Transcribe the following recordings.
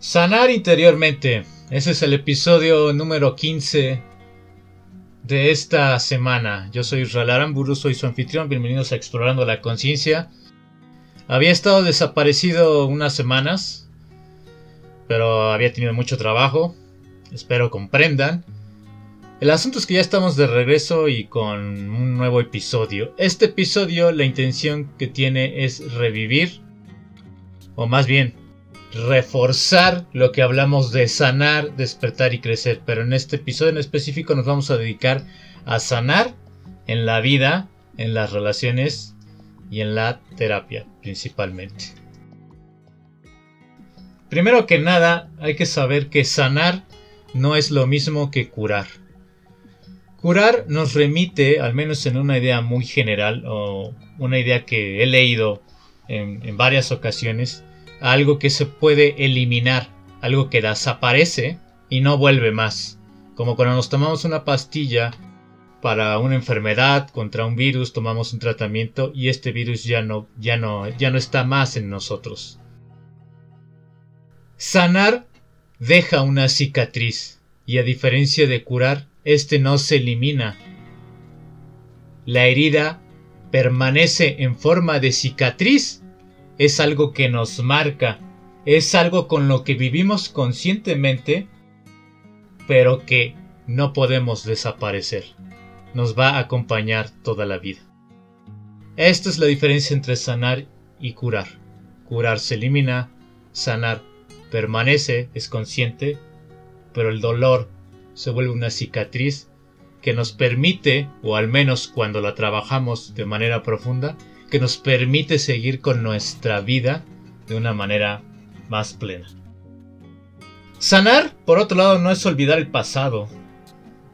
Sanar interiormente. Ese es el episodio número 15 de esta semana. Yo soy Israel Aramburu, soy su anfitrión. Bienvenidos a Explorando la Conciencia. Había estado desaparecido unas semanas, pero había tenido mucho trabajo. Espero comprendan. El asunto es que ya estamos de regreso y con un nuevo episodio. Este episodio la intención que tiene es revivir, o más bien reforzar lo que hablamos de sanar, despertar y crecer. Pero en este episodio en específico nos vamos a dedicar a sanar en la vida, en las relaciones y en la terapia principalmente. Primero que nada, hay que saber que sanar no es lo mismo que curar. Curar nos remite, al menos en una idea muy general, o una idea que he leído en, en varias ocasiones, algo que se puede eliminar, algo que desaparece y no vuelve más. Como cuando nos tomamos una pastilla para una enfermedad, contra un virus, tomamos un tratamiento y este virus ya no, ya no, ya no está más en nosotros. Sanar deja una cicatriz y a diferencia de curar, este no se elimina. La herida permanece en forma de cicatriz es algo que nos marca, es algo con lo que vivimos conscientemente, pero que no podemos desaparecer. Nos va a acompañar toda la vida. Esta es la diferencia entre sanar y curar. Curar se elimina, sanar permanece, es consciente, pero el dolor se vuelve una cicatriz que nos permite, o al menos cuando la trabajamos de manera profunda, que nos permite seguir con nuestra vida de una manera más plena. Sanar, por otro lado, no es olvidar el pasado.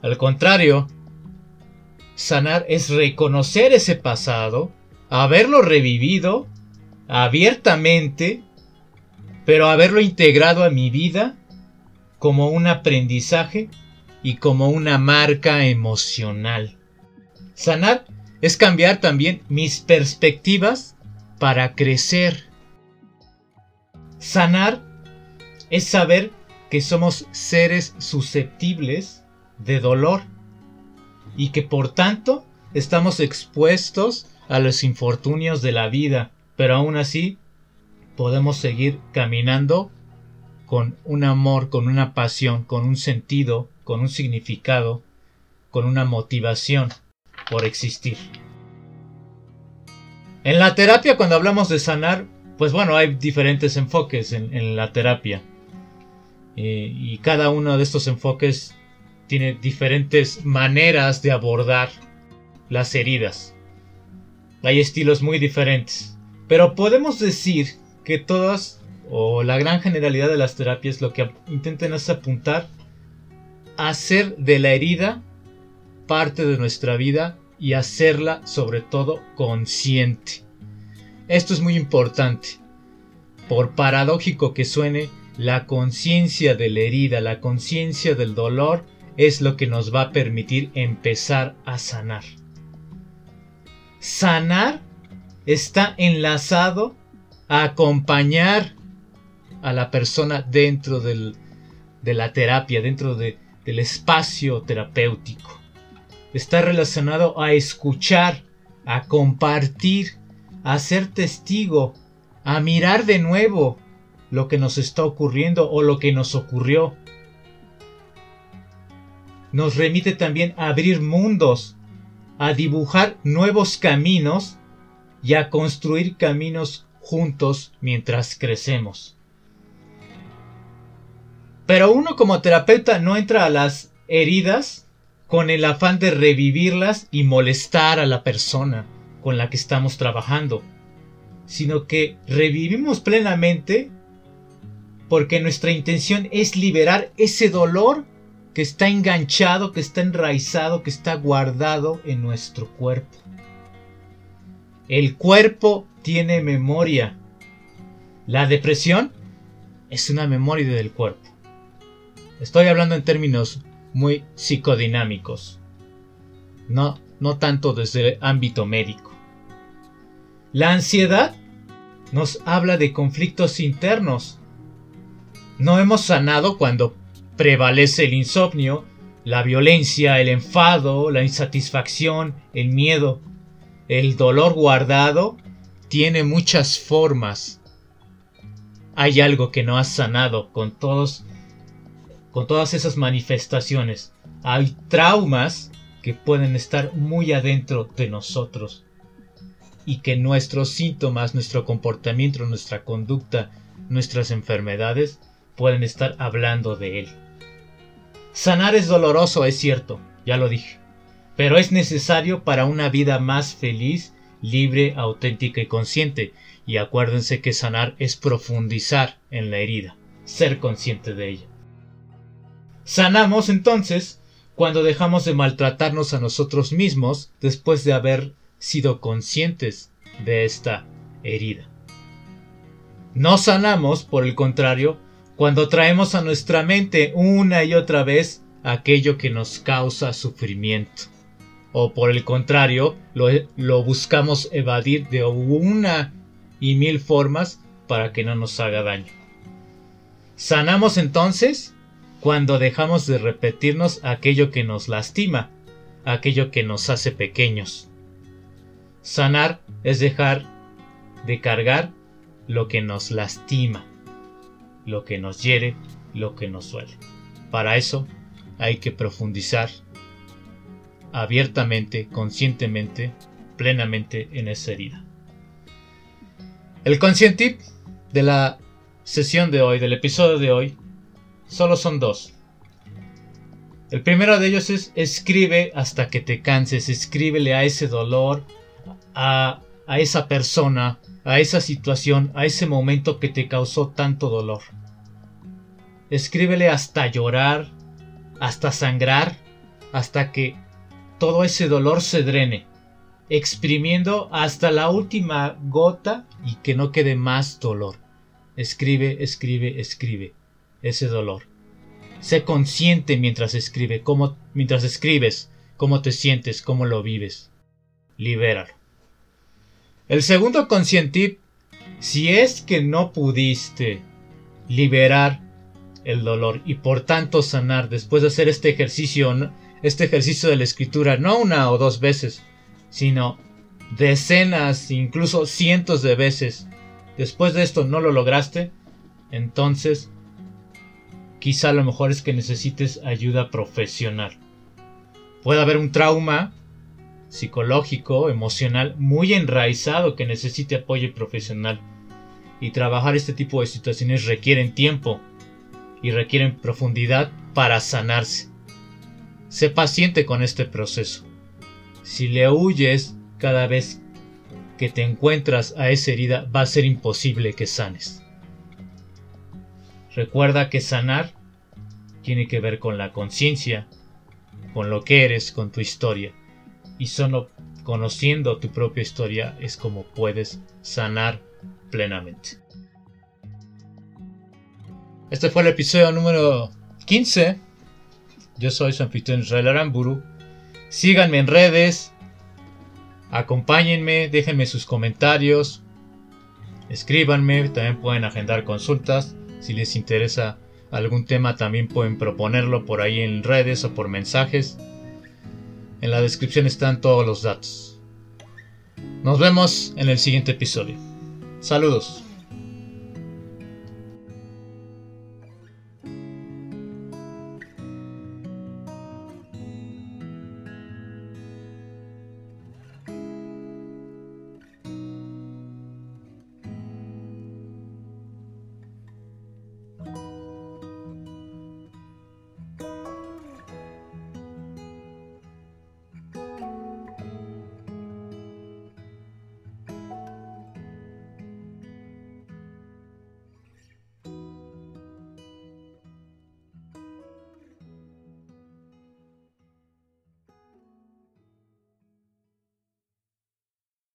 Al contrario, sanar es reconocer ese pasado, haberlo revivido abiertamente, pero haberlo integrado a mi vida como un aprendizaje y como una marca emocional. Sanar es cambiar también mis perspectivas para crecer. Sanar es saber que somos seres susceptibles de dolor y que por tanto estamos expuestos a los infortunios de la vida, pero aún así podemos seguir caminando con un amor, con una pasión, con un sentido, con un significado, con una motivación por existir. En la terapia, cuando hablamos de sanar, pues bueno, hay diferentes enfoques en, la terapia. Eh, y cada uno de estos enfoques tiene diferentes maneras de abordar las heridas. Hay estilos muy diferentes. Pero podemos decir que todas, o la gran generalidad de las terapias, lo que intentan es apuntar a hacer de la herida parte de nuestra vida y hacerla sobre todo consciente. Esto es muy importante. Por paradójico que suene, la conciencia de la herida, la conciencia del dolor es lo que nos va a permitir empezar a sanar. Sanar está enlazado a acompañar a la persona dentro de la terapia, dentro del espacio terapéutico está relacionado a escuchar, a compartir, a ser testigo, a mirar de nuevo lo que nos está ocurriendo o lo que nos ocurrió. Nos remite también a abrir mundos, a dibujar nuevos caminos y a construir caminos juntos mientras crecemos. Pero uno como terapeuta no entra a las heridas con el afán de revivirlas y molestar a la persona con la que estamos trabajando, sino que revivimos plenamente porque nuestra intención es liberar ese dolor que está enganchado, que está enraizado, que está guardado en nuestro cuerpo. El cuerpo tiene memoria. La depresión es una memoria del cuerpo. Estoy hablando en términos muy psicodinámicos. No, no tanto desde el ámbito médico. La ansiedad nos habla de conflictos internos. No hemos sanado cuando prevalece el insomnio, la violencia, el enfado, la insatisfacción, el miedo. El dolor guardado tiene muchas formas. Hay algo que no has sanado con todos con todas esas manifestaciones. Hay traumas que pueden estar muy adentro de nosotros y que nuestros síntomas, nuestro comportamiento, nuestra conducta, nuestras enfermedades pueden estar hablando de él. Sanar es doloroso, es cierto, ya lo dije, pero es necesario para una vida más feliz, libre, auténtica y consciente. Y acuérdense que sanar es profundizar en la herida, ser consciente de ella. Sanamos entonces cuando dejamos de maltratarnos a nosotros mismos después de haber sido conscientes de esta herida. No sanamos, por el contrario, cuando traemos a nuestra mente una y otra vez aquello que nos causa sufrimiento. O por el contrario, lo, buscamos evadir de una y mil formas para que no nos haga daño. Sanamos entonces cuando dejamos de repetirnos aquello que nos lastima, aquello que nos hace pequeños. Sanar es dejar de cargar lo que nos lastima, lo que nos hiere, lo que nos duele. Para eso hay que profundizar abiertamente, conscientemente, plenamente en esa herida. El consciente de la sesión de hoy, del episodio de hoy, solo son dos. El primero de ellos es escribe hasta que te canses, escríbele a ese dolor, a, a esa persona, a esa situación, a ese momento que te causó tanto dolor. Escríbele hasta llorar, hasta sangrar, hasta que todo ese dolor se drene, exprimiendo hasta la última gota y que no quede más dolor. Escribe, escribe, escribe ese dolor. Sé consciente mientras escribe, cómo, mientras escribes, cómo te sientes, cómo lo vives. Libéralo. El segundo consciente, si es que no pudiste liberar el dolor y por tanto sanar después de hacer este ejercicio, este ejercicio de la escritura, no una o dos veces, sino decenas, incluso cientos de veces, después de esto no lo lograste, entonces quizá lo mejor es que necesites ayuda profesional. Puede haber un trauma psicológico, emocional, muy enraizado que necesite apoyo profesional. Y trabajar este tipo de situaciones requieren tiempo y requieren profundidad para sanarse. Sé paciente con este proceso. Si le huyes cada vez que te encuentras a esa herida, va a ser imposible que sanes. Recuerda que sanar tiene que ver con la conciencia, con lo que eres, con tu historia. Y solo conociendo tu propia historia es como puedes sanar plenamente. Este fue el episodio número 15. Yo soy su anfitrión Israel Aramburu. Síganme en redes. Acompáñenme, déjenme sus comentarios. Escríbanme, también pueden agendar consultas si les interesa algún tema también pueden proponerlo por ahí en redes o por mensajes. En la descripción están todos los datos. Nos vemos en el siguiente episodio. Saludos.